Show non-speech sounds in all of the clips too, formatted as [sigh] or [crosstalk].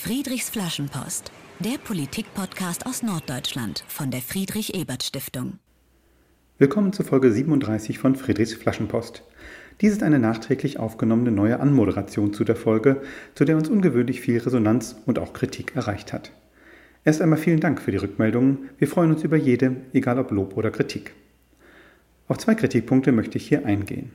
Friedrichs Flaschenpost, der Politik-Podcast aus Norddeutschland von der Friedrich-Ebert-Stiftung. Willkommen zur Folge 37 von Friedrichs Flaschenpost. Dies ist eine nachträglich aufgenommene neue Anmoderation zu der Folge, zu der uns ungewöhnlich viel Resonanz und auch Kritik erreicht hat. Erst einmal vielen Dank für die Rückmeldungen. Wir freuen uns über jede, egal ob Lob oder Kritik. Auf zwei Kritikpunkte möchte ich hier eingehen.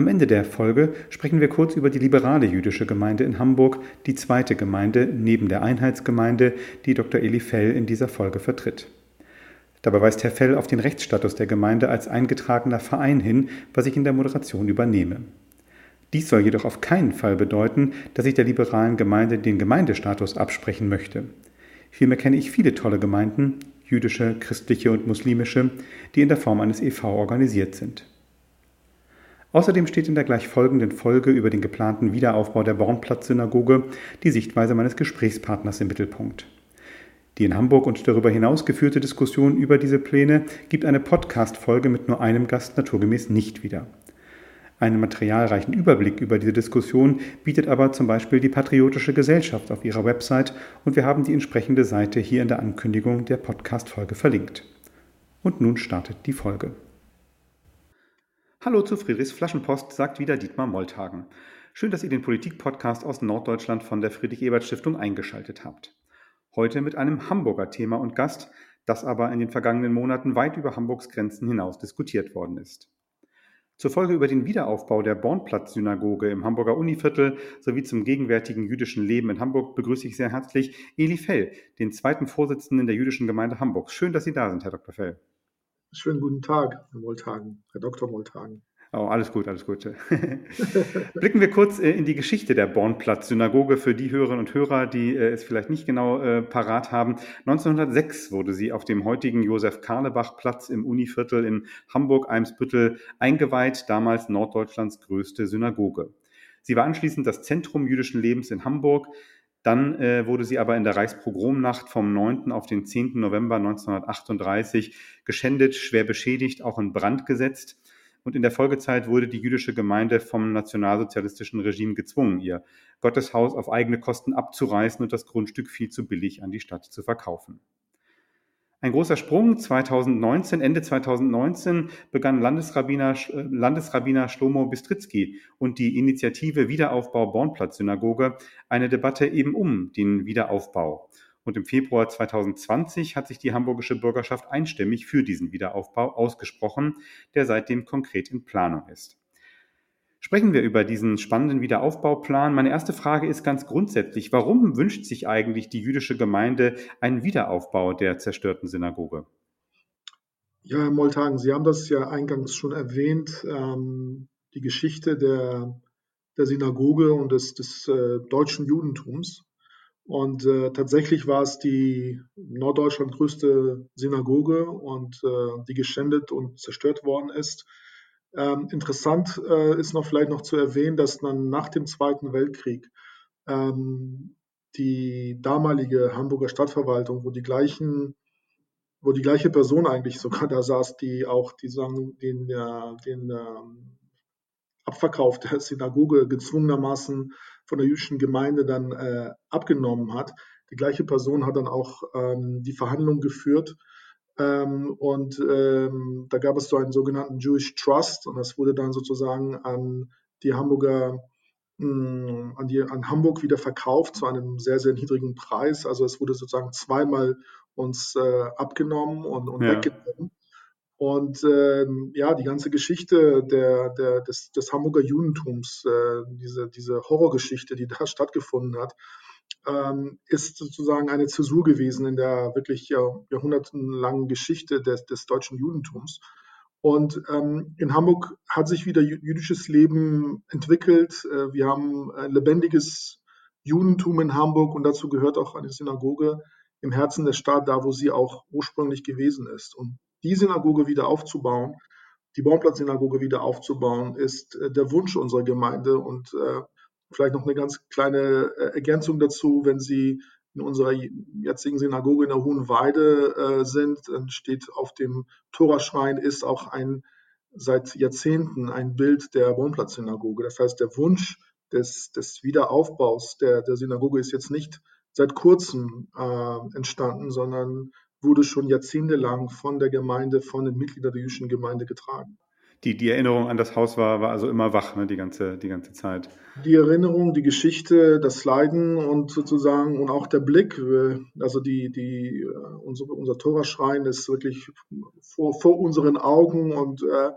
Am Ende der Folge sprechen wir kurz über die liberale jüdische Gemeinde in Hamburg, die zweite Gemeinde neben der Einheitsgemeinde, die Dr. Eli Fell in dieser Folge vertritt. Dabei weist Herr Fell auf den Rechtsstatus der Gemeinde als eingetragener Verein hin, was ich in der Moderation übernehme. Dies soll jedoch auf keinen Fall bedeuten, dass ich der liberalen Gemeinde den Gemeindestatus absprechen möchte. Vielmehr kenne ich viele tolle Gemeinden, jüdische, christliche und muslimische, die in der Form eines EV organisiert sind. Außerdem steht in der gleich folgenden Folge über den geplanten Wiederaufbau der Bornplatz-Synagoge die Sichtweise meines Gesprächspartners im Mittelpunkt. Die in Hamburg und darüber hinaus geführte Diskussion über diese Pläne gibt eine Podcast-Folge mit nur einem Gast naturgemäß nicht wieder. Einen materialreichen Überblick über diese Diskussion bietet aber zum Beispiel die Patriotische Gesellschaft auf ihrer Website und wir haben die entsprechende Seite hier in der Ankündigung der Podcast-Folge verlinkt. Und nun startet die Folge. Hallo zu Friedrichs Flaschenpost, sagt wieder Dietmar Molthagen. Schön, dass ihr den Politik-Podcast aus Norddeutschland von der Friedrich-Ebert-Stiftung eingeschaltet habt. Heute mit einem Hamburger Thema und Gast, das aber in den vergangenen Monaten weit über Hamburgs Grenzen hinaus diskutiert worden ist. Zur Folge über den Wiederaufbau der Bornplatz-Synagoge im Hamburger Univiertel sowie zum gegenwärtigen jüdischen Leben in Hamburg begrüße ich sehr herzlich Eli Fell, den zweiten Vorsitzenden der jüdischen Gemeinde Hamburgs. Schön, dass Sie da sind, Herr Dr. Fell. Schönen guten Tag, Herr Moltagen, Herr Dr. Moltagen. Oh, alles gut, alles gut. [laughs] Blicken wir kurz äh, in die Geschichte der Bornplatz-Synagoge für die Hörerinnen und Hörer, die äh, es vielleicht nicht genau äh, parat haben. 1906 wurde sie auf dem heutigen Josef-Karlebach-Platz im Univiertel in Hamburg-Eimsbüttel eingeweiht, damals Norddeutschlands größte Synagoge. Sie war anschließend das Zentrum jüdischen Lebens in Hamburg. Dann äh, wurde sie aber in der Reichspogromnacht vom 9. auf den 10. November 1938 geschändet, schwer beschädigt, auch in Brand gesetzt. Und in der Folgezeit wurde die jüdische Gemeinde vom nationalsozialistischen Regime gezwungen, ihr Gotteshaus auf eigene Kosten abzureißen und das Grundstück viel zu billig an die Stadt zu verkaufen. Ein großer Sprung 2019, Ende 2019 begann Landesrabbiner, äh, Landesrabbiner Shlomo Bistritzky und die Initiative Wiederaufbau Bornplatz-Synagoge eine Debatte eben um den Wiederaufbau. Und im Februar 2020 hat sich die hamburgische Bürgerschaft einstimmig für diesen Wiederaufbau ausgesprochen, der seitdem konkret in Planung ist. Sprechen wir über diesen spannenden Wiederaufbauplan. Meine erste Frage ist ganz grundsätzlich, warum wünscht sich eigentlich die jüdische Gemeinde einen Wiederaufbau der zerstörten Synagoge? Ja, Herr Moltagen, Sie haben das ja eingangs schon erwähnt, ähm, die Geschichte der, der Synagoge und des, des äh, deutschen Judentums. Und äh, tatsächlich war es die Norddeutschland größte Synagoge und äh, die geschändet und zerstört worden ist. Ähm, interessant äh, ist noch vielleicht noch zu erwähnen, dass dann nach dem Zweiten Weltkrieg ähm, die damalige Hamburger Stadtverwaltung, wo die gleichen, wo die gleiche Person eigentlich sogar [laughs] da saß, die auch die sagen, den, äh, den ähm, Abverkauf der Synagoge gezwungenermaßen von der jüdischen Gemeinde dann äh, abgenommen hat. Die gleiche Person hat dann auch ähm, die Verhandlungen geführt ähm, und ähm, da gab es so einen sogenannten Jewish Trust und das wurde dann sozusagen an die Hamburger, mh, hm, an, die, an Hamburg wieder verkauft zu einem sehr, sehr niedrigen Preis. Also es wurde sozusagen zweimal uns äh, abgenommen und, und ja. weggenommen. Und ähm, ja, die ganze Geschichte der, der, des, des Hamburger Judentums, äh, diese, diese Horrorgeschichte, die da [laughs] stattgefunden hat, ist sozusagen eine Zäsur gewesen in der wirklich Jahr, jahrhundertenlangen Geschichte des, des deutschen Judentums. Und ähm, in Hamburg hat sich wieder jüdisches Leben entwickelt. Äh, wir haben ein lebendiges Judentum in Hamburg und dazu gehört auch eine Synagoge im Herzen der Stadt, da wo sie auch ursprünglich gewesen ist. Und die Synagoge wieder aufzubauen, die Baumplatz-Synagoge wieder aufzubauen, ist äh, der Wunsch unserer Gemeinde und äh, Vielleicht noch eine ganz kleine äh, Ergänzung dazu, wenn Sie in unserer jetzigen Synagoge in der Hohen Weide äh, sind, dann steht auf dem Toraschrein ist auch ein seit Jahrzehnten ein Bild der Wohnplatzsynagoge. Das heißt, der Wunsch des, des Wiederaufbaus der, der Synagoge ist jetzt nicht seit kurzem äh, entstanden, sondern wurde schon jahrzehntelang von der Gemeinde, von den Mitgliedern der jüdischen Gemeinde getragen. Die, die Erinnerung an das Haus war, war also immer wach, ne, die, ganze, die ganze Zeit. Die Erinnerung, die Geschichte, das Leiden und sozusagen und auch der Blick, äh, also die, die, äh, unser, unser Toraschrein ist wirklich vor, vor unseren Augen und äh,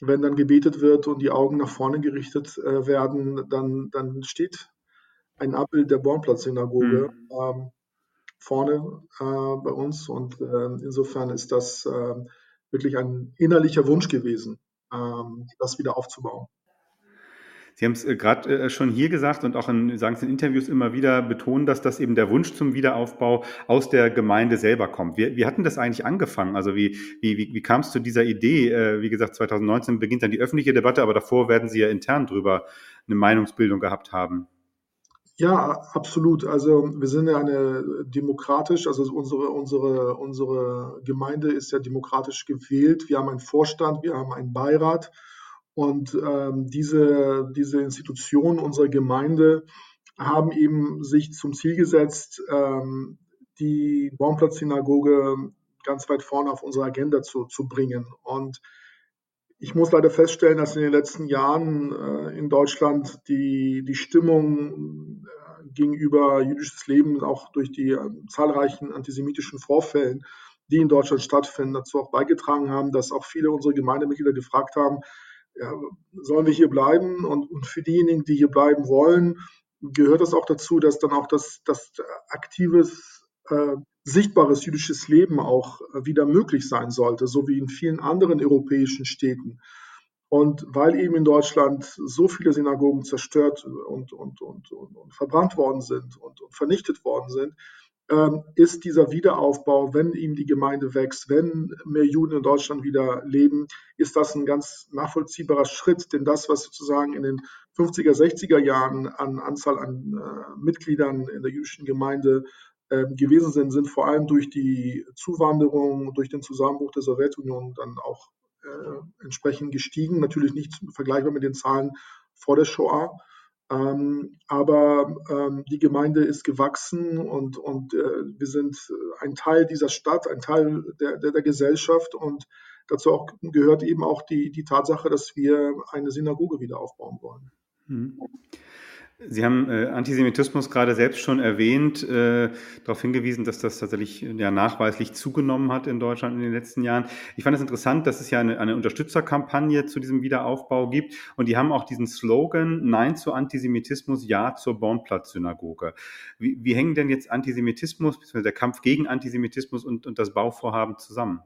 wenn dann gebetet wird und die Augen nach vorne gerichtet äh, werden, dann, dann steht ein Abbild der Bornplatz-Synagoge mhm. ähm, vorne äh, bei uns. Und äh, insofern ist das wirklich ein innerlicher Wunsch gewesen, das wieder aufzubauen. Sie haben es äh, gerade äh, schon hier gesagt und auch in, sagen Sie in Interviews immer wieder betonen, dass das eben der Wunsch zum Wiederaufbau aus der Gemeinde selber kommt. Wie, wie hatten das eigentlich angefangen? Also wie, wie, wie, wie kam es zu dieser Idee? Äh, wie gesagt, 2019 beginnt dann die öffentliche Debatte, aber davor werden Sie ja intern drüber eine Meinungsbildung gehabt haben. Ja, absolut. Also wir sind ja eine demokratisch, also unsere, unsere, unsere Gemeinde ist ja demokratisch gewählt. Wir haben einen Vorstand, wir haben einen Beirat und ähm, diese, diese Institutionen unserer Gemeinde haben eben sich zum Ziel gesetzt, ähm, die Baumplatz-Synagoge ganz weit vorne auf unsere Agenda zu, zu bringen. Und ich muss leider feststellen, dass in den letzten Jahren äh, in Deutschland die, die Stimmung äh, gegenüber jüdisches Leben auch durch die äh, zahlreichen antisemitischen Vorfällen, die in Deutschland stattfinden, dazu auch beigetragen haben, dass auch viele unserer Gemeindemitglieder gefragt haben, ja, sollen wir hier bleiben? Und, und, für diejenigen, die hier bleiben wollen, gehört es auch dazu, dass dann auch das, das aktives äh, sichtbares jüdisches Leben auch äh, wieder möglich sein sollte, so wie in vielen anderen europäischen Städten. Und weil eben in Deutschland so viele Synagogen zerstört und, und, und, und verbrannt worden sind und, vernichtet worden sind, ähm, ist dieser Wiederaufbau, wenn ihm die Gemeinde wächst, wenn mehr Juden in Deutschland wieder leben, ist das ein ganz nachvollziehbarer Schritt. Denn das, was sozusagen in den 50er, 60er Jahren an Anzahl an äh, Mitgliedern in der jüdischen Gemeinde gewesen sind, sind vor allem durch die Zuwanderung, durch den Zusammenbruch der Sowjetunion dann auch äh, entsprechend gestiegen. Natürlich nicht vergleichbar mit den Zahlen vor der Shoah. Ähm, aber ähm, die Gemeinde ist gewachsen und, und äh, wir sind ein Teil dieser Stadt, ein Teil der, der, der Gesellschaft und dazu auch gehört eben auch die, die Tatsache, dass wir eine Synagoge wieder aufbauen wollen. Mhm. Sie haben äh, Antisemitismus gerade selbst schon erwähnt, äh, darauf hingewiesen, dass das tatsächlich ja, nachweislich zugenommen hat in Deutschland in den letzten Jahren. Ich fand es interessant, dass es ja eine, eine Unterstützerkampagne zu diesem Wiederaufbau gibt und die haben auch diesen Slogan Nein zu Antisemitismus, Ja zur Bornplatz-Synagoge. Wie, wie hängen denn jetzt Antisemitismus, bzw. der Kampf gegen Antisemitismus und, und das Bauvorhaben zusammen?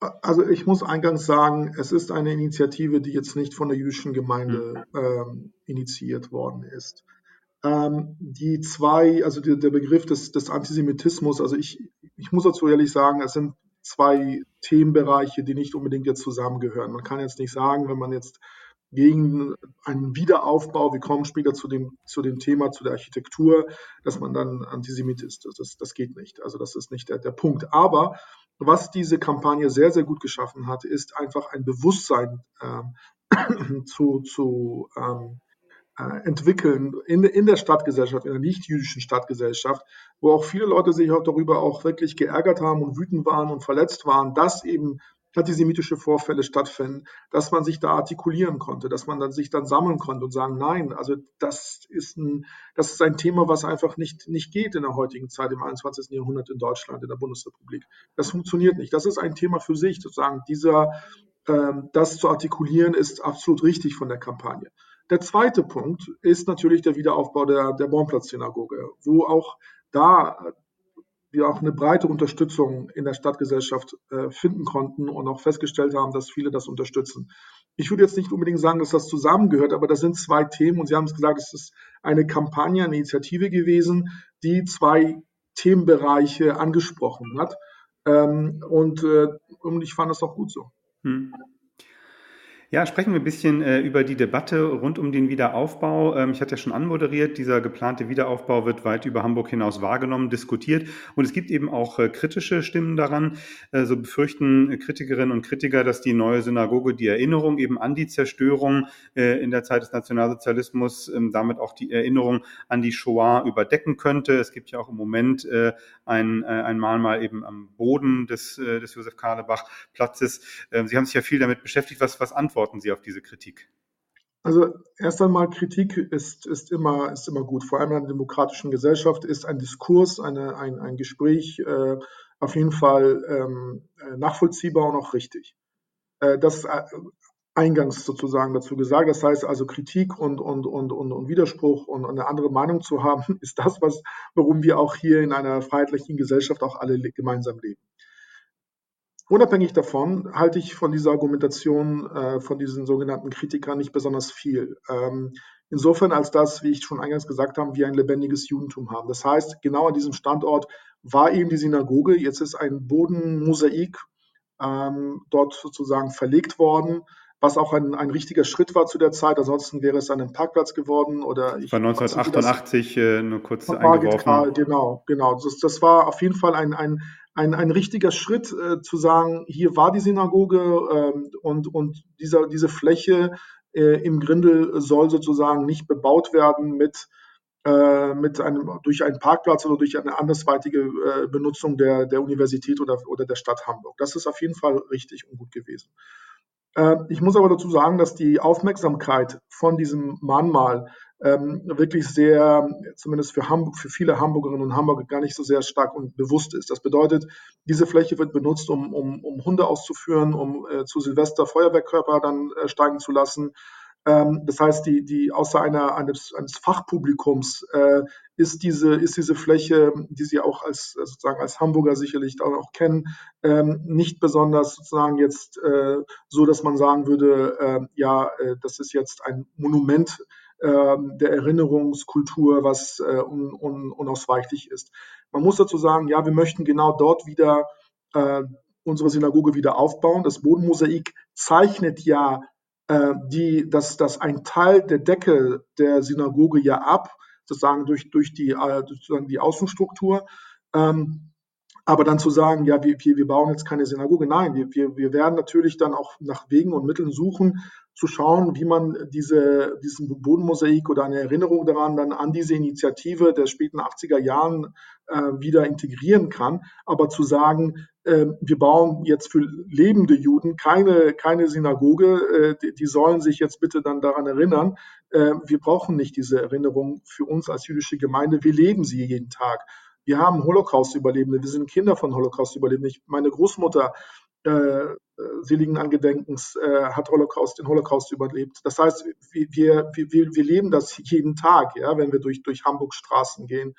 Also ich muss eingangs sagen, es ist eine Initiative, die jetzt nicht von der jüdischen Gemeinde hm. ähm, initiiert worden ist. Ähm, die zwei, also die, der Begriff des, des Antisemitismus, also ich, ich muss dazu ehrlich sagen, es sind zwei Themenbereiche, die nicht unbedingt jetzt zusammengehören. Man kann jetzt nicht sagen, wenn man jetzt gegen einen Wiederaufbau, wir kommen später zu dem, zu dem Thema, zu der Architektur, dass man dann Antisemit ist. Das, das geht nicht. Also das ist nicht der, der Punkt. Aber was diese Kampagne sehr, sehr gut geschaffen hat, ist einfach ein Bewusstsein ähm, [clears throat] zu, zu ähm, äh, entwickeln in, in der Stadtgesellschaft, in der nicht-jüdischen Stadtgesellschaft, wo auch viele Leute sich auch darüber auch wirklich geärgert haben und wütend waren und verletzt waren, dass eben antisemitische Vorfälle stattfinden, dass man sich da artikulieren konnte, dass man dann sich dann sammeln konnte und sagen, nein, also das ist ein, das ist ein Thema, was einfach nicht, nicht geht in der heutigen Zeit, im 21. Jahrhundert in Deutschland, in der Bundesrepublik. Das funktioniert nicht. Das ist ein Thema für sich, sozusagen. Dieser, ähm, das zu artikulieren, ist absolut richtig von der Kampagne. Der zweite Punkt ist natürlich der Wiederaufbau der, der Bornplatz-Synagoge, wo auch da wir auch eine breite Unterstützung in der Stadtgesellschaft äh, finden konnten und auch festgestellt haben, dass viele das unterstützen. Ich würde jetzt nicht unbedingt sagen, dass das zusammengehört, aber das sind zwei Themen und Sie haben es gesagt, es ist eine Kampagne, eine Initiative gewesen, die zwei Themenbereiche angesprochen hat. Ähm, und, äh, und ich fand das auch gut so. Hm. Ja, sprechen wir ein bisschen äh, über die Debatte rund um den Wiederaufbau. Ähm, ich hatte ja schon anmoderiert, dieser geplante Wiederaufbau wird weit über Hamburg hinaus wahrgenommen, diskutiert. Und es gibt eben auch äh, kritische Stimmen daran. Äh, so befürchten Kritikerinnen und Kritiker, dass die neue Synagoge die Erinnerung eben an die Zerstörung äh, in der Zeit des Nationalsozialismus, ähm, damit auch die Erinnerung an die Shoah überdecken könnte. Es gibt ja auch im Moment äh, ein, äh, ein Mahnmal eben am Boden des, des Josef Karlebach Platzes. Ähm, Sie haben sich ja viel damit beschäftigt. Was, was antworten antworten Sie auf diese Kritik? Also erst einmal Kritik ist, ist, immer, ist immer gut. Vor allem in einer demokratischen Gesellschaft ist ein Diskurs, eine, ein, ein Gespräch äh, auf jeden Fall ähm, nachvollziehbar und auch richtig. Äh, das äh, eingangs sozusagen dazu gesagt. Das heißt also Kritik und, und, und, und, und Widerspruch und eine andere Meinung zu haben, [laughs] ist das, was, warum wir auch hier in einer freiheitlichen Gesellschaft auch alle gemeinsam leben. Unabhängig davon halte ich von dieser Argumentation äh, von diesen sogenannten Kritikern nicht besonders viel. Ähm, insofern als das, wie ich schon eingangs gesagt habe, wir ein lebendiges Judentum haben. Das heißt, genau an diesem Standort war eben die Synagoge. Jetzt ist ein Bodenmosaik ähm, dort sozusagen verlegt worden, was auch ein, ein richtiger Schritt war zu der Zeit. Ansonsten wäre es ein Parkplatz geworden oder ich. War 1988 äh, nur kurz eingeworfen. Genau, genau. Das, das war auf jeden Fall ein, ein, ein, ein richtiger Schritt äh, zu sagen, hier war die Synagoge ähm, und, und dieser, diese Fläche äh, im Grindel soll sozusagen nicht bebaut werden mit, äh, mit einem, durch einen Parkplatz oder durch eine andersweitige äh, Benutzung der, der Universität oder, oder der Stadt Hamburg. Das ist auf jeden Fall richtig und gut gewesen. Äh, ich muss aber dazu sagen, dass die Aufmerksamkeit von diesem Mahnmal ähm, wirklich sehr, zumindest für, Hamburg, für viele Hamburgerinnen und Hamburger, gar nicht so sehr stark und bewusst ist. Das bedeutet, diese Fläche wird benutzt, um, um, um Hunde auszuführen, um äh, zu Silvester Feuerwehrkörper dann äh, steigen zu lassen. Ähm, das heißt, die, die außer einer, eines, eines Fachpublikums äh, ist, diese, ist diese Fläche, die Sie auch als sozusagen als Hamburger sicherlich auch kennen, ähm, nicht besonders sozusagen jetzt äh, so, dass man sagen würde, äh, ja, äh, das ist jetzt ein Monument der Erinnerungskultur, was äh, un, un, unausweichlich ist. Man muss dazu sagen, ja, wir möchten genau dort wieder äh, unsere Synagoge wieder aufbauen. Das Bodenmosaik zeichnet ja äh, die, dass, dass ein Teil der Decke der Synagoge ja ab, sozusagen durch, durch die, sozusagen die Außenstruktur. Ähm, aber dann zu sagen, ja, wir, wir, bauen jetzt keine Synagoge, nein, wir, wir, wir werden natürlich dann auch nach Wegen und Mitteln suchen, zu schauen, wie man diese, diesen Bodenmosaik oder eine Erinnerung daran dann an diese Initiative der späten 80er Jahren äh, wieder integrieren kann. Aber zu sagen, äh, wir bauen jetzt für lebende Juden keine, keine Synagoge, äh, die, die, sollen sich jetzt bitte dann daran erinnern. Äh, wir brauchen nicht diese Erinnerung für uns als jüdische Gemeinde. Wir leben sie jeden Tag. Wir haben Holocaust-Überlebende, wir sind Kinder von Holocaust-Überlebenden. Meine Großmutter äh, seligen Angedenkens äh, hat Holocaust, den Holocaust überlebt. Das heißt, wir, wir, wir, leben das jeden Tag, ja, wenn wir durch, durch Hamburgs Straßen gehen.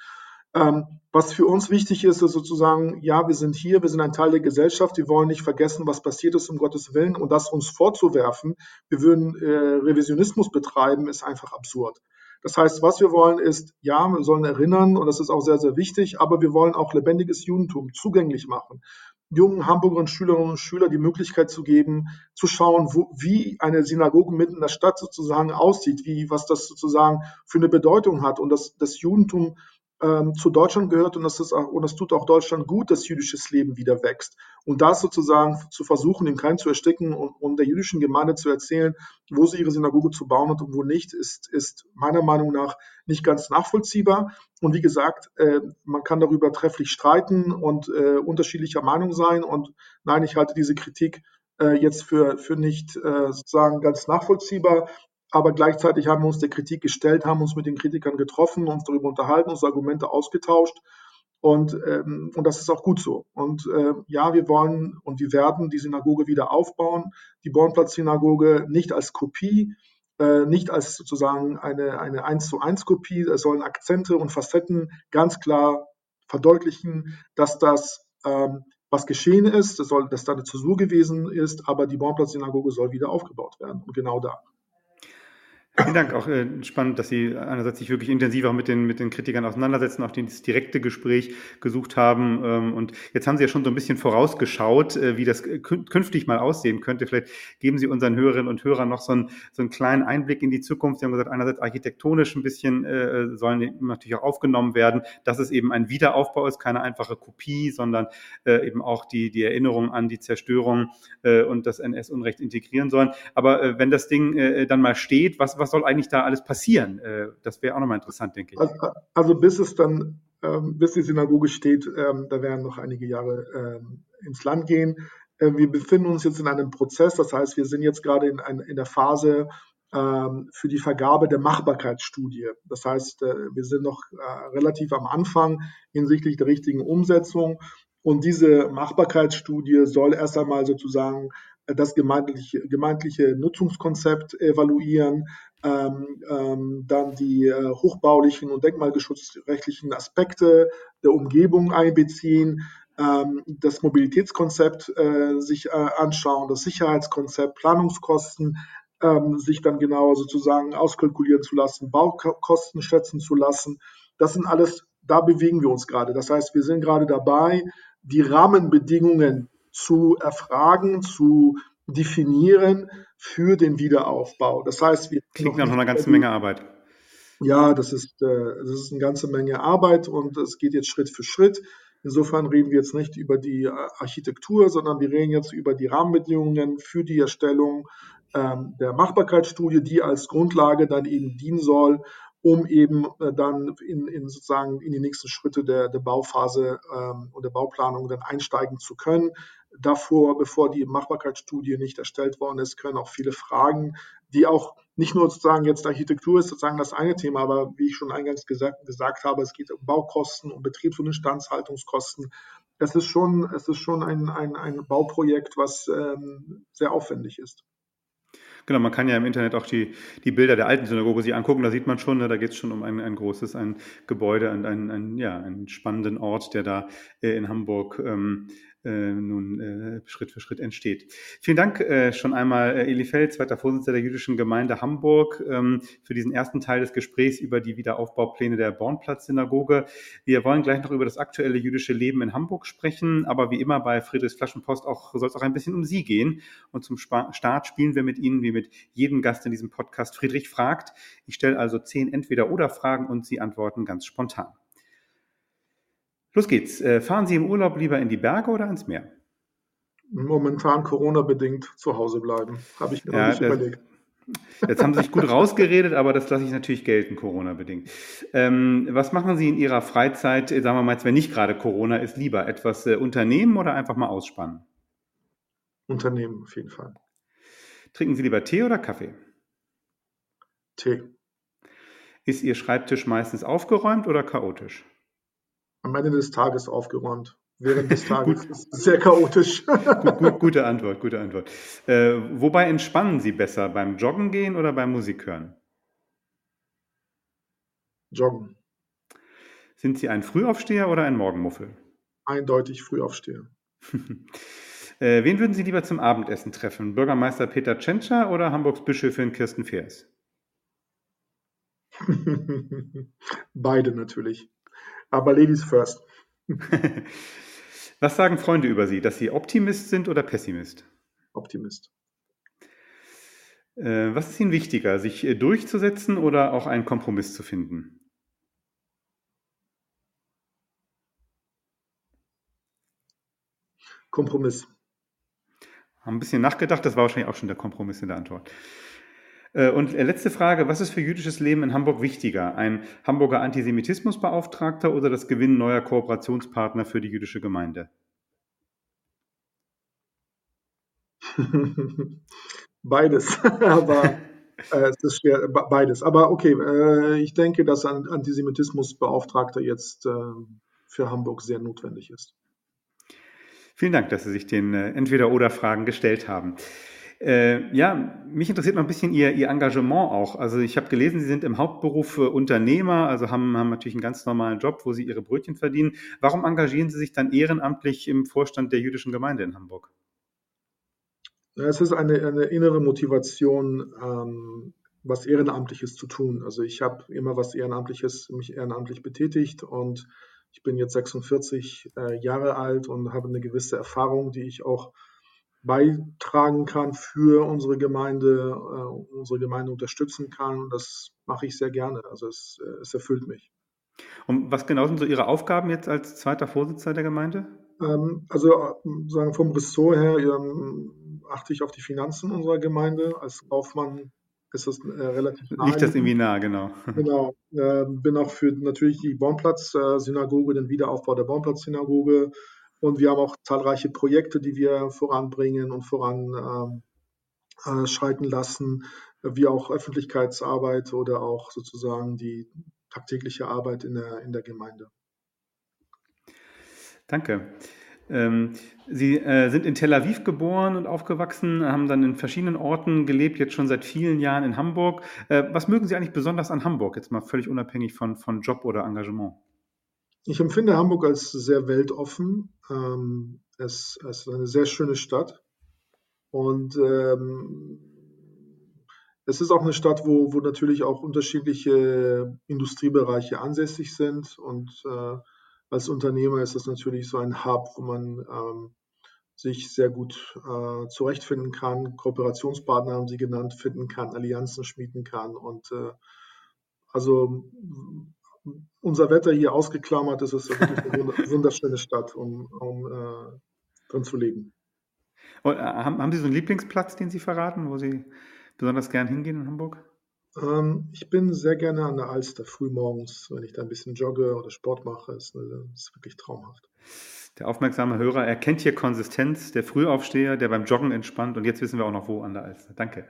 Ähm, was für uns wichtig ist, ist sozusagen, ja, wir sind hier, wir sind ein Teil der Gesellschaft, wir wollen nicht vergessen, was passiert ist, um Gottes Willen. Und das uns vorzuwerfen, wir würden äh, Revisionismus betreiben, ist einfach absurd. Das heißt, was wir wollen ist, ja, wir sollen erinnern, und das ist auch sehr, sehr wichtig, aber wir wollen auch lebendiges Judentum zugänglich machen. Jungen Hamburgerinnen Schülerinnen und Schülern die Möglichkeit zu geben, zu schauen, wo, wie eine Synagoge mitten in der Stadt sozusagen aussieht, wie, was das sozusagen für eine Bedeutung hat. Und dass das Judentum ähm, zu Deutschland gehört und das, ist, und das tut auch Deutschland gut, dass jüdisches Leben wieder wächst. Und das sozusagen zu versuchen, den Keim zu ersticken und, und, der jüdischen Gemeinde zu erzählen, wo sie ihre Synagoge zu bauen hat und wo nicht, ist, ist meiner Meinung nach nicht ganz nachvollziehbar. Und wie gesagt, äh, man kann darüber trefflich streiten und äh, unterschiedlicher Meinung sein. Und nein, ich halte diese Kritik äh, jetzt für, für nicht äh, sozusagen ganz nachvollziehbar aber gleichzeitig haben wir uns der Kritik gestellt, haben uns mit den Kritikern getroffen, uns darüber unterhalten, uns Argumente ausgetauscht. Und, ähm, und das ist auch gut so. Und äh, ja, wir wollen und wir werden die Synagoge wieder aufbauen, die Bornplatz-Synagoge nicht als Kopie, äh, nicht als sozusagen eine, eine 1 zu 1 Kopie. Es sollen Akzente und Facetten ganz klar verdeutlichen, dass das, ähm, was geschehen ist, das soll, dass da eine Zäsur gewesen ist, aber die Bornplatz-Synagoge soll wieder aufgebaut werden. Und genau da. Vielen Dank. Auch äh, spannend, dass Sie einerseits sich wirklich intensiver mit den, mit den Kritikern auseinandersetzen, auch das direkte Gespräch gesucht haben. Ähm, und jetzt haben Sie ja schon so ein bisschen vorausgeschaut, äh, wie das künftig mal aussehen könnte. Vielleicht geben Sie unseren Hörerinnen und Hörern noch so einen, so einen kleinen Einblick in die Zukunft. Sie haben gesagt, einerseits architektonisch ein bisschen äh, sollen natürlich auch aufgenommen werden, dass es eben ein Wiederaufbau ist, keine einfache Kopie, sondern äh, eben auch die, die Erinnerung an die Zerstörung äh, und das NS-Unrecht integrieren sollen. Aber äh, wenn das Ding äh, dann mal steht, was, was was soll eigentlich da alles passieren? Äh, das wäre auch nochmal interessant, denke ich. Also, also, bis es dann, ähm, bis die Synagoge steht, ähm, da werden noch einige Jahre ähm, ins Land gehen. wir befinden uns jetzt in einem Prozess, das heißt, wir sind jetzt gerade in, in der Phase für die Vergabe der Machbarkeitsstudie. Das heißt, äh, wir sind noch äh, relativ am Anfang hinsichtlich der richtigen Umsetzung. Und diese Machbarkeitsstudie soll erst einmal sozusagen das gemeindliche, gemeindliche Nutzungskonzept evaluieren, ähm, ähm, dann die äh, hochbaulichen und denkmalgeschutzrechtlichen Aspekte der Umgebung einbeziehen, ähm, das Mobilitätskonzept äh, sich äh, anschauen, das Sicherheitskonzept, Planungskosten, ähm, sich dann genauer sozusagen auskalkulieren zu lassen, Baukosten schätzen zu lassen. Das sind alles, da bewegen wir uns gerade. Das heißt, wir sind gerade dabei, die Rahmenbedingungen zu erfragen, zu definieren für den Wiederaufbau. Das heißt, wir klingt nach einer ganzen Menge Arbeit. Ja, das ist, äh, das ist eine ganze Menge Arbeit und es geht jetzt Schritt für Schritt. Insofern reden wir jetzt nicht über die äh, Architektur, sondern wir reden jetzt über die Rahmenbedingungen für die Erstellung ähm, der Machbarkeitsstudie, die als Grundlage dann eben dienen soll, um eben äh, dann in, in, sozusagen in die nächsten Schritte der, der Bauphase ähm, und der Bauplanung dann einsteigen zu können davor, bevor die Machbarkeitsstudie nicht erstellt worden ist, können auch viele Fragen, die auch nicht nur sozusagen jetzt Architektur ist sozusagen das eine Thema, aber wie ich schon eingangs gesagt, gesagt habe, es geht um Baukosten, um Betriebs- und Instandhaltungskosten. Es ist schon, es ist schon ein, ein, ein Bauprojekt, was ähm, sehr aufwendig ist. Genau, man kann ja im Internet auch die, die Bilder der alten Synagoge sich angucken. Da sieht man schon, ne, da geht es schon um ein, ein großes ein Gebäude, ein, ein, ein, ja, einen spannenden Ort, der da äh, in Hamburg ähm, äh, nun äh, Schritt für Schritt entsteht. Vielen Dank äh, schon einmal, äh, Eli Feld, zweiter Vorsitzender der jüdischen Gemeinde Hamburg, ähm, für diesen ersten Teil des Gesprächs über die Wiederaufbaupläne der Bornplatz-Synagoge. Wir wollen gleich noch über das aktuelle jüdische Leben in Hamburg sprechen, aber wie immer bei Friedrichs Flaschenpost auch, soll es auch ein bisschen um Sie gehen. Und zum Start spielen wir mit Ihnen, wie mit jedem Gast in diesem Podcast, Friedrich fragt. Ich stelle also zehn Entweder-Oder-Fragen und Sie antworten ganz spontan. Los geht's. Äh, fahren Sie im Urlaub lieber in die Berge oder ans Meer? Momentan Corona-bedingt zu Hause bleiben. Habe ich mir ja, noch nicht überlegt. [laughs] Jetzt haben Sie sich gut rausgeredet, aber das lasse ich natürlich gelten, Corona-bedingt. Ähm, was machen Sie in Ihrer Freizeit, äh, sagen wir mal jetzt, wenn nicht gerade Corona ist, lieber? Etwas äh, unternehmen oder einfach mal ausspannen? Unternehmen, auf jeden Fall. Trinken Sie lieber Tee oder Kaffee? Tee. Ist Ihr Schreibtisch meistens aufgeräumt oder chaotisch? Am Ende des Tages aufgeräumt. Während des [laughs] Tages ist es sehr chaotisch. gut, gut, gute Antwort, gute Antwort. Äh, wobei entspannen Sie besser? Beim Joggen gehen oder beim Musik hören? Joggen. Sind Sie ein Frühaufsteher oder ein Morgenmuffel? Eindeutig Frühaufsteher. [laughs] äh, wen würden Sie lieber zum Abendessen treffen? Bürgermeister Peter Tschentscher oder Hamburgs Bischöfin Kirsten Feers? [laughs] Beide natürlich. Aber Ladies first. [laughs] Was sagen Freunde über Sie, dass Sie Optimist sind oder Pessimist? Optimist. Äh, was ist Ihnen wichtiger, sich äh, durchzusetzen oder auch einen Kompromiss zu finden? Kompromiss. Haben ein bisschen nachgedacht, das war wahrscheinlich auch schon der Kompromiss in der Antwort. Äh, und äh, letzte Frage, was ist für jüdisches Leben in Hamburg wichtiger? Ein Hamburger Antisemitismusbeauftragter oder das Gewinnen neuer Kooperationspartner für die jüdische Gemeinde? [laughs] Beides, [laughs] aber äh, es ist schwer, beides. Aber okay, äh, ich denke, dass ein Antisemitismusbeauftragter jetzt äh, für Hamburg sehr notwendig ist. Vielen Dank, dass Sie sich den äh, Entweder-Oder-Fragen gestellt haben. Äh, ja, mich interessiert noch ein bisschen Ihr, Ihr Engagement auch. Also ich habe gelesen, Sie sind im Hauptberuf Unternehmer, also haben, haben natürlich einen ganz normalen Job, wo Sie Ihre Brötchen verdienen. Warum engagieren Sie sich dann ehrenamtlich im Vorstand der jüdischen Gemeinde in Hamburg? Es ist eine, eine innere Motivation, ähm, was Ehrenamtliches zu tun. Also ich habe immer was Ehrenamtliches, mich ehrenamtlich betätigt und ich bin jetzt 46 äh, Jahre alt und habe eine gewisse Erfahrung, die ich auch beitragen kann für unsere Gemeinde, äh, unsere Gemeinde unterstützen kann. Das mache ich sehr gerne. Also es, äh, es erfüllt mich. Und was genau sind so Ihre Aufgaben jetzt als zweiter Vorsitzender der Gemeinde? Ähm, also äh, sagen vom Ressort her ähm, achte ich auf die Finanzen unserer Gemeinde. Als Kaufmann ist das relativ nah. Liegt das irgendwie nah, genau. Genau. Äh, bin auch für natürlich die Baumplatz-Synagoge, den Wiederaufbau der Baumplatz-Synagoge. Und wir haben auch zahlreiche Projekte, die wir voranbringen und voranschreiten ähm, äh, lassen, wie auch Öffentlichkeitsarbeit oder auch sozusagen die tagtägliche Arbeit in der, in der Gemeinde. Danke. Ähm, Sie äh, sind in Tel Aviv geboren und aufgewachsen, haben dann in verschiedenen Orten gelebt, jetzt schon seit vielen Jahren in Hamburg. Äh, was mögen Sie eigentlich besonders an Hamburg, jetzt mal völlig unabhängig von, von Job oder Engagement? Ich empfinde Hamburg als sehr weltoffen. Ähm, es, es, ist eine sehr schöne Stadt. Und ähm, es ist auch eine Stadt, wo, wo natürlich auch unterschiedliche Industriebereiche ansässig sind und äh, als Unternehmer ist das natürlich so ein Hub, wo man ähm, sich sehr gut äh, zurechtfinden kann, Kooperationspartner haben Sie genannt, finden kann, Allianzen schmieden kann. Und äh, also unser Wetter hier ausgeklammert, ist es wirklich eine [laughs] wunderschöne Stadt, um, um äh, drin zu leben. Und, äh, haben, haben Sie so einen Lieblingsplatz, den Sie verraten, wo Sie besonders gern hingehen in Hamburg? Ähm, ich bin sehr gerne an der Alster, früh morgens, wenn ich da ein bisschen jogge oder Sport mache. Ist, ist wirklich traumhaft. Der aufmerksame Hörer erkennt hier Konsistenz, der Frühaufsteher, der beim Joggen entspannt und jetzt wissen wir auch noch wo an der Alster. Danke.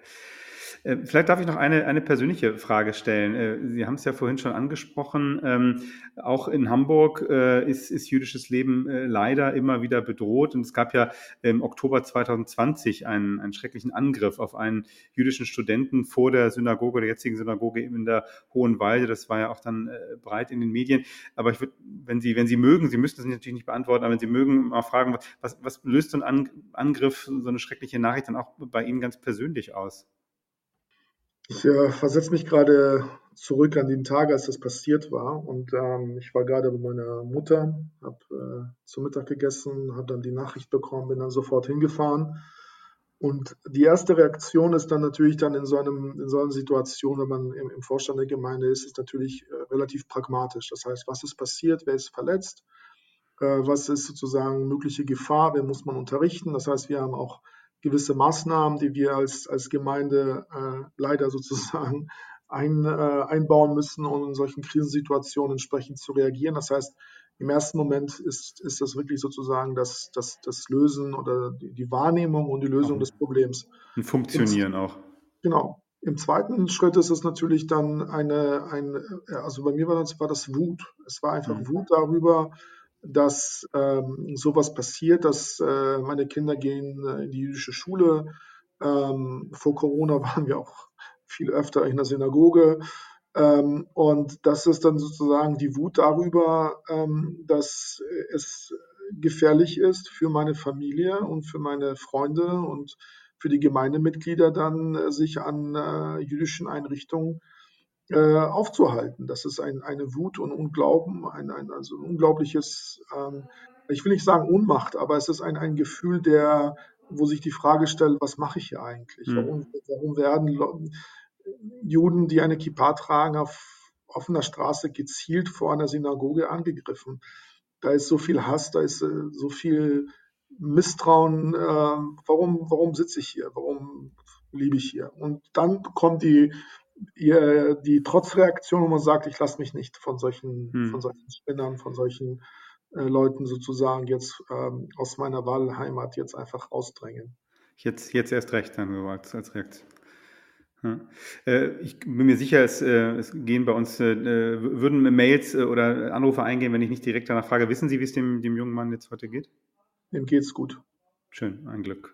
Äh, vielleicht darf ich noch eine, eine persönliche Frage stellen. Äh, Sie haben es ja vorhin schon angesprochen. Ähm, auch in Hamburg äh, ist, ist jüdisches Leben leider immer wieder bedroht. Und es gab ja im Oktober 2020 einen, einen schrecklichen Angriff auf einen jüdischen Studenten vor der Synagoge, der jetzigen Synagoge in der Hohen Weide. Das war ja auch dann breit in den Medien. Aber ich würde, wenn Sie, wenn Sie mögen, Sie müssen das natürlich nicht beantworten, aber wenn Sie mögen, mal fragen, was, was löst so ein Angriff, so eine schreckliche Nachricht dann auch bei Ihnen ganz persönlich aus? Ich äh, versetze mich gerade zurück an den Tag, als das passiert war. Und ähm, ich war gerade bei meiner Mutter, habe äh, zu Mittag gegessen, habe dann die Nachricht bekommen, bin dann sofort hingefahren. Und die erste Reaktion ist dann natürlich dann in so, einem, in so einer Situation, wenn man im, im Vorstand der Gemeinde ist, ist natürlich äh, relativ pragmatisch. Das heißt, was ist passiert, wer ist verletzt, äh, was ist sozusagen mögliche Gefahr, wer muss man unterrichten. Das heißt, wir haben auch gewisse Maßnahmen, die wir als, als Gemeinde äh, leider [laughs] sozusagen ein, äh, einbauen müssen, um in solchen Krisensituationen entsprechend zu reagieren. Das heißt, im ersten Moment ist, ist das wirklich sozusagen das, das, das Lösen oder die, die Wahrnehmung und die Lösung des Problems. Ein Funktionieren Im, auch. Genau. Im zweiten Schritt ist es natürlich dann eine, ein, also bei mir war das, war das Wut. Es war einfach mhm. Wut darüber, dass ähm, sowas passiert, dass äh, meine Kinder gehen äh, in die jüdische Schule. Ähm, vor Corona [laughs] waren wir auch viel öfter in der Synagoge. Ähm, und das ist dann sozusagen die Wut darüber, ähm, dass es gefährlich ist für meine Familie und für meine Freunde und für die Gemeindemitglieder dann äh, sich an äh, jüdischen Einrichtungen aufzuhalten. Das ist ein, eine Wut und Unglauben, ein, ein, also ein unglaubliches, ähm, ich will nicht sagen Ohnmacht, aber es ist ein, ein Gefühl, der, wo sich die Frage stellt, was mache ich hier eigentlich? Mhm. Warum, warum werden Juden, die eine Kippa tragen, auf offener Straße gezielt vor einer Synagoge angegriffen? Da ist so viel Hass, da ist äh, so viel Misstrauen. Äh, warum, warum sitze ich hier? Warum liebe ich hier? Und dann kommt die die Trotzreaktion, wo man sagt, ich lasse mich nicht von solchen, hm. von solchen Spinnern, von solchen äh, Leuten sozusagen jetzt ähm, aus meiner Wahlheimat jetzt einfach rausdrängen. Jetzt, jetzt erst recht dann so als, als Reaktion. Ja. Äh, ich bin mir sicher, es, äh, es gehen bei uns, äh, würden Mails oder Anrufe eingehen, wenn ich nicht direkt danach frage. Wissen Sie, wie es dem, dem jungen Mann jetzt heute geht? Dem geht's gut. Schön, ein Glück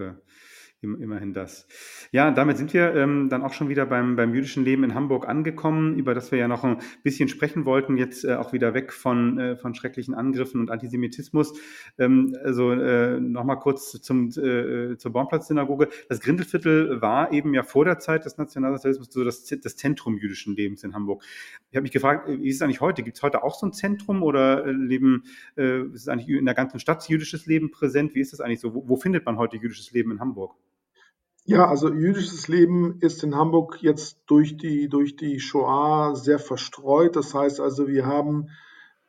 immerhin das. Ja, damit sind wir ähm, dann auch schon wieder beim, beim jüdischen Leben in Hamburg angekommen, über das wir ja noch ein bisschen sprechen wollten, jetzt äh, auch wieder weg von, äh, von schrecklichen Angriffen und Antisemitismus. Ähm, also äh, nochmal kurz zum, äh, zur Baumplatz-Synagoge. Das Grindelviertel war eben ja vor der Zeit des Nationalsozialismus so das, das Zentrum jüdischen Lebens in Hamburg. Ich habe mich gefragt, wie ist es eigentlich heute? Gibt es heute auch so ein Zentrum oder äh, leben, äh, ist es eigentlich in der ganzen Stadt jüdisches Leben präsent? Wie ist das eigentlich so? Wo, wo findet man heute jüdisches Leben in Hamburg? Ja, also jüdisches Leben ist in Hamburg jetzt durch die, durch die Shoah sehr verstreut. Das heißt also, wir haben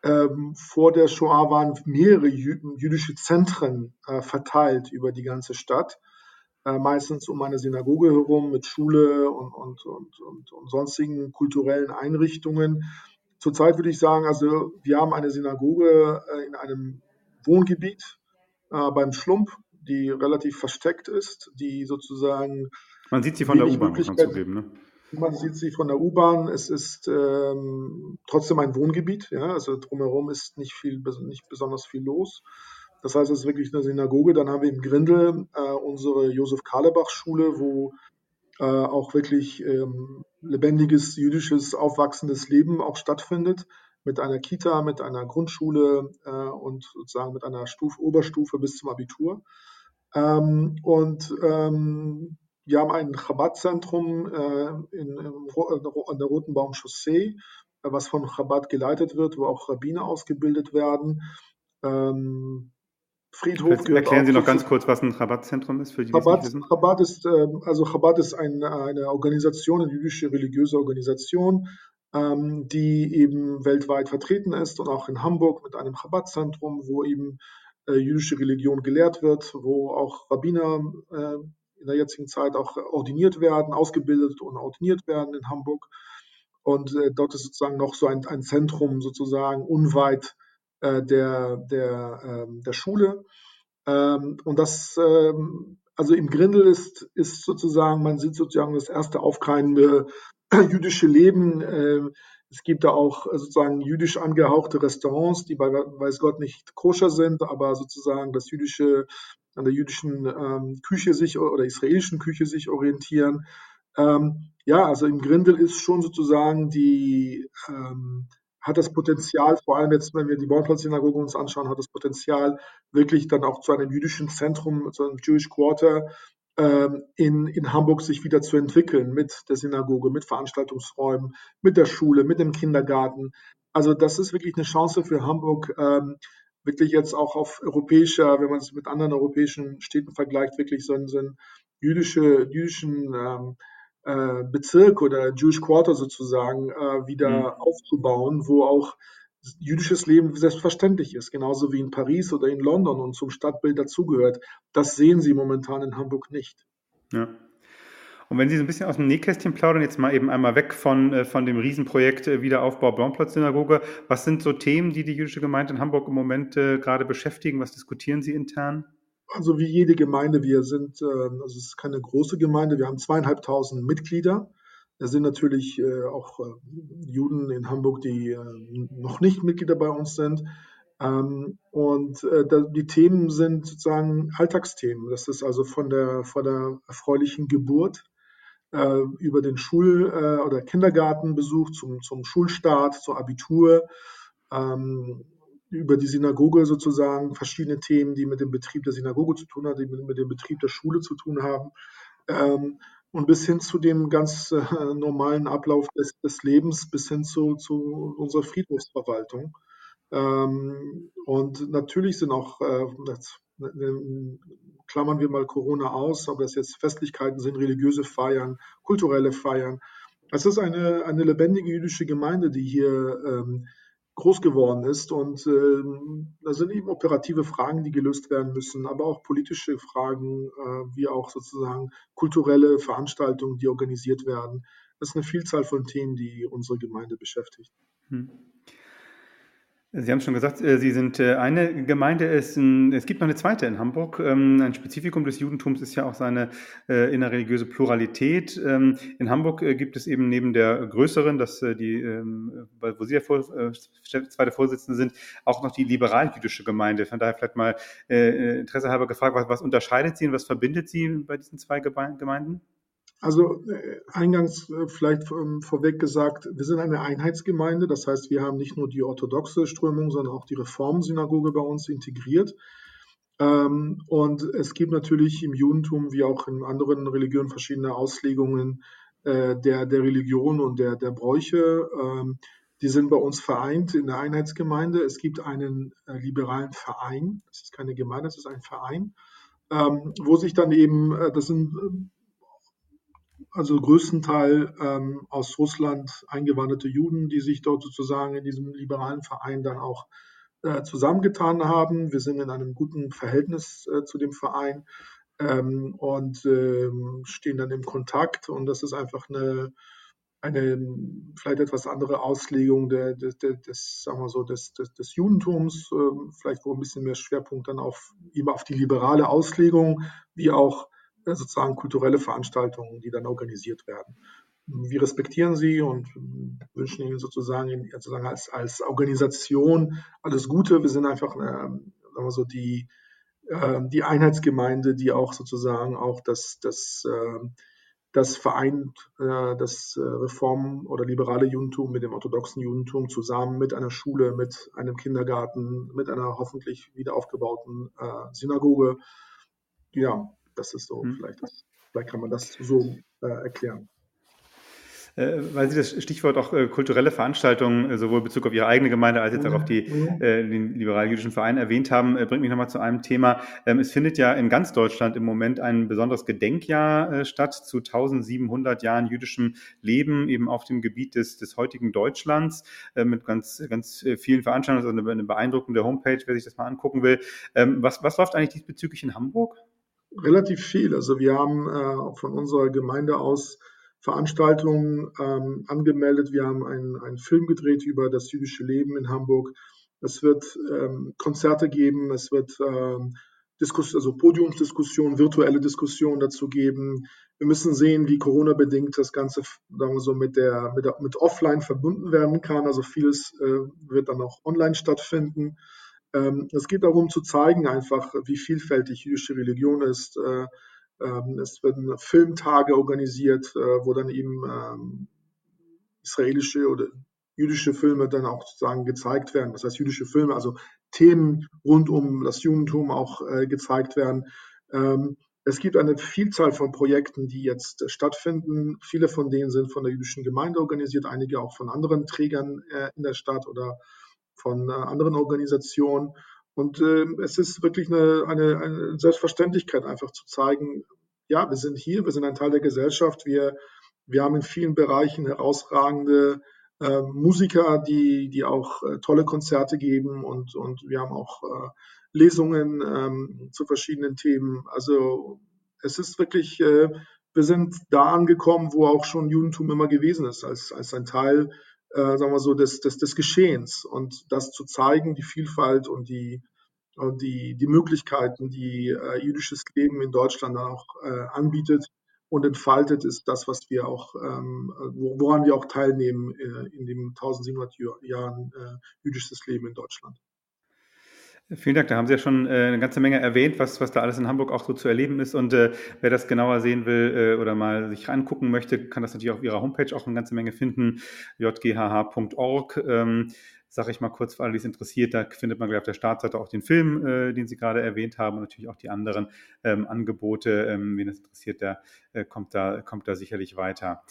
ähm, vor der Shoah waren mehrere jüdische Zentren äh, verteilt über die ganze Stadt, äh, meistens um eine Synagoge herum mit Schule und, und, und, und, und sonstigen kulturellen Einrichtungen. Zurzeit würde ich sagen, also wir haben eine Synagoge äh, in einem Wohngebiet äh, beim Schlump die relativ versteckt ist, die sozusagen. Man sieht sie von der U-Bahn, muss man zugeben, ne? Man sieht sie von der U-Bahn. Es ist ähm, trotzdem ein Wohngebiet, ja, also drumherum ist nicht viel, nicht besonders viel los. Das heißt, es ist wirklich eine Synagoge. Dann haben wir im Grindel äh, unsere Josef Karlebach Schule, wo äh, auch wirklich ähm, lebendiges jüdisches aufwachsendes Leben auch stattfindet mit einer Kita, mit einer Grundschule äh, und sozusagen mit einer Stufe, Oberstufe bis zum Abitur. Ähm, und ähm, wir haben ein Chabad-Zentrum äh, in, in, an der Roten Baum Chaussee, äh, was von Chabad geleitet wird, wo auch Rabbiner ausgebildet werden. Ähm, Friedhof Erklären Sie noch ganz kurz, was ein Chabad-Zentrum ist, für die, Chabad. Chabad ist, ähm, also Chabad ist ein, eine Organisation, eine jüdische religiöse Organisation, ähm, die eben weltweit vertreten ist und auch in Hamburg mit einem Chabad-Zentrum, wo eben äh, jüdische Religion gelehrt wird, wo auch Rabbiner äh, in der jetzigen Zeit auch ordiniert werden, ausgebildet und ordiniert werden in Hamburg. Und äh, dort ist sozusagen noch so ein, ein Zentrum sozusagen unweit äh, der, der, ähm, der Schule. Ähm, und das, ähm, also im Grindel ist, ist sozusagen, man sieht sozusagen das erste aufkeimende jüdische Leben. Es gibt da auch äh, sozusagen jüdisch angehauchte Restaurants, die bei weiß Gott nicht koscher sind, aber sozusagen das jüdische, an der jüdischen ähm, Küche sich oder israelischen Küche sich orientieren. Ähm, ja, also im Grindel ist schon sozusagen die, ähm, hat das Potenzial, vor allem jetzt, wenn wir die Bornplatz-Synagoge uns anschauen, hat das Potenzial, wirklich dann auch zu einem jüdischen Zentrum, zu einem Jewish Quarter in, in Hamburg sich wieder zu entwickeln mit der Synagoge, mit Veranstaltungsräumen, mit der Schule, mit dem Kindergarten. Also das ist wirklich eine Chance für Hamburg, ähm, wirklich jetzt auch auf europäischer, wenn man es mit anderen europäischen Städten vergleicht, wirklich so einen, so einen jüdische, jüdischen ähm, äh, Bezirk oder Jewish Quarter sozusagen äh, wieder mhm. aufzubauen, wo auch jüdisches Leben selbstverständlich ist, genauso wie in Paris oder in London und zum Stadtbild dazugehört. Das sehen Sie momentan in Hamburg nicht. Ja. Und wenn Sie so ein bisschen aus dem Nähkästchen plaudern, jetzt mal eben einmal weg von, äh, von dem Riesenprojekt äh, Wiederaufbau Blaumplatz-Synagoge, was sind so Themen, die die jüdische Gemeinde in Hamburg im Moment äh, gerade beschäftigen? Was diskutieren Sie intern? Also wie jede Gemeinde, wir sind, äh, also es ist keine große Gemeinde, wir haben zweieinhalbtausend Mitglieder. Es sind natürlich äh, auch äh, Juden in Hamburg, die äh, noch nicht Mitglieder bei uns sind. Ähm, und da, die Themen sind sozusagen Alltagsthemen. Das ist also von der, von der erfreulichen Geburt über den Schul- oder Kindergartenbesuch zum, zum Schulstart, zur Abitur, ähm, über die Synagoge sozusagen, verschiedene Themen, die mit dem Betrieb der Synagoge zu tun haben, die mit, mit dem Betrieb der Schule zu tun haben. Ähm, und bis hin zu dem ganz äh, normalen Ablauf des, des, Lebens, bis hin zu, zu unserer Friedhofsverwaltung. Ähm, und natürlich sind auch, äh, das, äh, klammern wir mal Corona aus, ob das jetzt Festlichkeiten sind, religiöse Feiern, kulturelle Feiern. Es ist eine, eine lebendige jüdische Gemeinde, die hier ähm, groß geworden ist. Und ähm, da sind eben operative Fragen, die gelöst werden müssen, aber auch politische Fragen, äh, wie auch sozusagen kulturelle Veranstaltungen, die organisiert werden. Das ist eine Vielzahl von Themen, die unsere Gemeinde beschäftigt. Hm. Sie haben schon gesagt, äh, Sie sind äh, eine Gemeinde. Es, gibt noch eine zweite in Hamburg. Ähm, ein Spezifikum des Judentums ist ja auch seine äh, innerreligiöse Pluralität. Ähm, in Hamburg gibt es eben neben der größeren, das die, ähm, wo Sie der zweite Vorsitzende sind, auch noch die liberal-jüdische Gemeinde. Von daher vielleicht mal Interesse halber gefragt, was unterscheidet Sie und was verbindet Sie bei diesen zwei Gemeinden? Also äh, eingangs äh, vielleicht ähm, vorweg gesagt, wir sind eine Einheitsgemeinde. Das heißt, wir haben nicht nur die orthodoxe Strömung, sondern auch die Reformsynagoge bei uns integriert. Ähm, und es gibt natürlich im Judentum wie auch in anderen Religionen verschiedene Auslegungen äh, der, der Religion und der, der Bräuche. Ähm, die sind bei uns vereint in der Einheitsgemeinde. Es gibt einen liberalen Verein. Das ist keine Gemeinde, das ist ein Verein, wo sich dann eben, das sind also größtenteils ähm, aus Russland eingewanderte Juden, die sich dort sozusagen in diesem liberalen Verein dann auch äh, zusammengetan haben. Wir sind in einem guten Verhältnis äh, zu dem Verein ähm, und ähm, stehen dann im Kontakt. Und das ist einfach eine, eine vielleicht etwas andere Auslegung der, des, des, sagen wir so, des, des, des Judentums, äh, vielleicht wo ein bisschen mehr Schwerpunkt dann auf, eben auf die liberale Auslegung, wie auch sozusagen kulturelle Veranstaltungen, die dann organisiert werden. Wir respektieren sie und wünschen ihnen sozusagen, sozusagen als, als Organisation alles Gute. Wir sind einfach, äh, sagen wir so, die, äh, die Einheitsgemeinde, die auch sozusagen auch das, das, äh, das vereint, äh, das äh, Reform- oder liberale Judentum mit dem orthodoxen Judentum zusammen mit einer Schule, mit einem Kindergarten, mit einer hoffentlich wieder aufgebauten äh, Synagoge. Ja, das ist so, hm. vielleicht, das, vielleicht kann man das so äh, erklären. Äh, weil Sie das Stichwort auch äh, kulturelle Veranstaltungen äh, sowohl in Bezug auf Ihre eigene Gemeinde als jetzt auch auf die, mhm. äh, den liberal-jüdischen Verein erwähnt haben, äh, bringt mich nochmal zu einem Thema. Ähm, es findet ja in ganz Deutschland im Moment ein besonderes Gedenkjahr statt zu 1700 Jahren jüdischem Leben eben auf dem Gebiet des, des heutigen Deutschlands mit ganz, ganz vielen Veranstaltungen, also eine, eine beeindruckende Homepage, wer sich das mal angucken will. Ähm, was, was läuft eigentlich diesbezüglich in Hamburg? Relativ viel. Also wir haben äh, von unserer Gemeinde aus Veranstaltungen ähm, angemeldet. Wir haben einen, einen Film gedreht über das jüdische Leben in Hamburg. Es wird ähm, Konzerte geben, es wird ähm, Diskus also Podiumsdiskussionen, virtuelle Diskussionen dazu geben. Wir müssen sehen, wie Corona-bedingt das Ganze sagen wir so, mit, der, mit, der, mit Offline verbunden werden kann. Also vieles äh, wird dann auch online stattfinden. Ähm, es geht darum zu zeigen einfach, wie vielfältig jüdische Religion ist. Äh, ähm, es werden Filmtage organisiert, äh, wo dann eben ähm, israelische oder jüdische Filme dann auch sozusagen gezeigt werden. Was heißt jüdische Filme? Also Themen rund um das Judentum auch äh, gezeigt werden. Es gibt eine Vielzahl von Projekten, die jetzt stattfinden. Viele von denen sind von der jüdischen Gemeinde organisiert, einige auch von anderen Trägern in der Stadt oder von äh, anderen Organisationen. Und äh, es ist wirklich eine, eine, eine Selbstverständlichkeit, einfach zu zeigen, ja, wir sind hier, wir sind ein Teil der Gesellschaft, wir, wir haben in vielen Bereichen herausragende äh, Musiker, die, die auch äh, tolle Konzerte geben und, und wir haben auch äh, Lesungen ähm, zu verschiedenen Themen. Also es ist wirklich, äh, wir sind da angekommen, wo auch schon Judentum immer gewesen ist, als, als ein Teil äh, sagen wir so, des, des, des Geschehens und das zu zeigen, die Vielfalt und die, und die, die Möglichkeiten, die äh, jüdisches Leben in Deutschland dann auch äh, anbietet und entfaltet, ist das, was wir auch, ähm, woran wir auch teilnehmen äh, in dem 1700 Jahren äh, jüdisches Leben in Deutschland. Vielen Dank. Da haben Sie ja schon äh, eine ganze Menge erwähnt, was, was da alles in Hamburg auch so zu erleben ist. Und äh, wer das genauer sehen will äh, oder mal sich angucken möchte, kann das natürlich auf Ihrer Homepage auch eine ganze Menge finden, jghh.org. Ähm, Sage ich mal kurz für alle, die es interessiert, da findet man gleich auf der Startseite auch den Film, äh, den Sie gerade erwähnt haben und natürlich auch die anderen ähm, Angebote. Ähm, wen das interessiert, der äh, kommt, da, kommt da sicherlich weiter.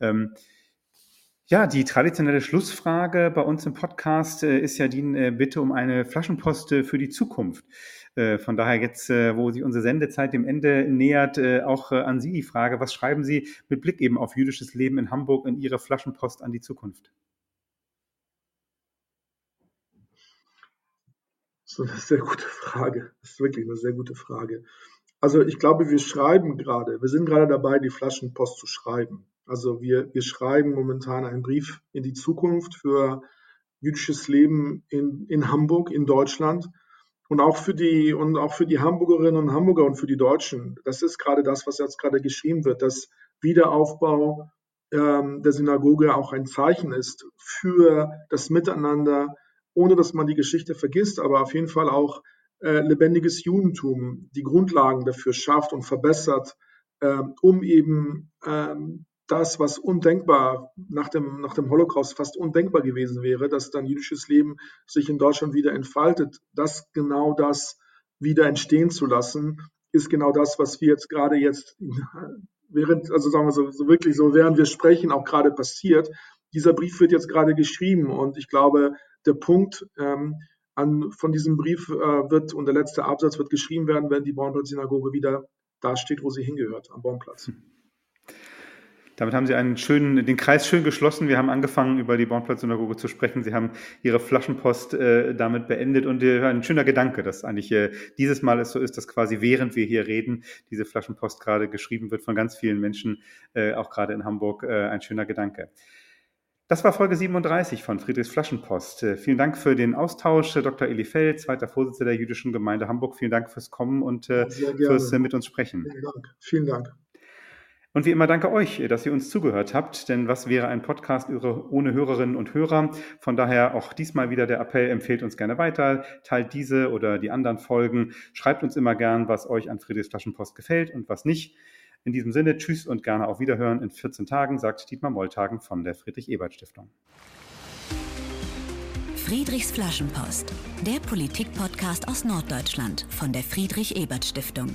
Ähm, ja, die traditionelle Schlussfrage bei uns im Podcast äh, ist ja die äh, Bitte um eine Flaschenpost äh, für die Zukunft. Von daher jetzt, wo sich unsere Sendezeit dem Ende nähert, äh, auch an Sie die Frage, was schreiben Sie mit Blick eben auf jüdisches Leben in Hamburg in Ihre Flaschenpost an die Zukunft? Das ist eine sehr gute Frage. Das ist wirklich eine sehr gute Frage. Also ich glaube, wir schreiben gerade, wir sind gerade dabei, die Flaschenpost zu schreiben. Also wir, wir schreiben momentan einen Brief in die Zukunft für jüdisches Leben in, in Hamburg, in Deutschland und auch für die und auch für die Hamburgerinnen und Hamburger und für die Deutschen. Das ist gerade das, was jetzt gerade geschrieben wird, dass Wiederaufbau ähm, der Synagoge auch ein Zeichen ist für das Miteinander, ohne dass man die Geschichte vergisst, aber auf jeden Fall auch äh, lebendiges Judentum die Grundlagen dafür schafft und verbessert, äh, um eben ähm, das, was undenkbar nach dem, nach dem Holocaust fast undenkbar gewesen wäre, dass dann jüdisches Leben sich in Deutschland wieder entfaltet, das genau das wieder entstehen zu lassen, ist genau das, was wir jetzt gerade jetzt während, also sagen wir so, so wirklich so, während wir sprechen, auch gerade passiert. Dieser Brief wird jetzt gerade geschrieben und ich glaube, der Punkt ähm, an, von diesem Brief äh, wird und der letzte Absatz wird geschrieben werden, wenn die Baumplatz-Synagoge wieder da steht, wo sie hingehört, am Baumplatz. Damit haben Sie einen schönen, den Kreis schön geschlossen. Wir haben angefangen, über die Bornplatz-Synagoge zu sprechen. Sie haben Ihre Flaschenpost äh, damit beendet und äh, ein schöner Gedanke, dass eigentlich äh, dieses Mal es so ist, dass quasi während wir hier reden, diese Flaschenpost gerade geschrieben wird von ganz vielen Menschen, äh, auch gerade in Hamburg. Äh, ein schöner Gedanke. Das war Folge 37 von Friedrichs Flaschenpost. Äh, vielen Dank für den Austausch, Dr. Eli Feld, zweiter Vorsitzender der Jüdischen Gemeinde Hamburg. Vielen Dank fürs Kommen und fürs mit uns sprechen. Vielen Dank. Vielen Dank. Und wie immer danke euch, dass ihr uns zugehört habt, denn was wäre ein Podcast ohne Hörerinnen und Hörer? Von daher auch diesmal wieder der Appell, empfehlt uns gerne weiter, teilt diese oder die anderen Folgen, schreibt uns immer gern, was euch an Friedrichs Flaschenpost gefällt und was nicht. In diesem Sinne, tschüss und gerne auf Wiederhören in 14 Tagen, sagt Dietmar Molltagen von der Friedrich-Ebert-Stiftung. Friedrichs Flaschenpost, der Politik-Podcast aus Norddeutschland von der Friedrich-Ebert-Stiftung.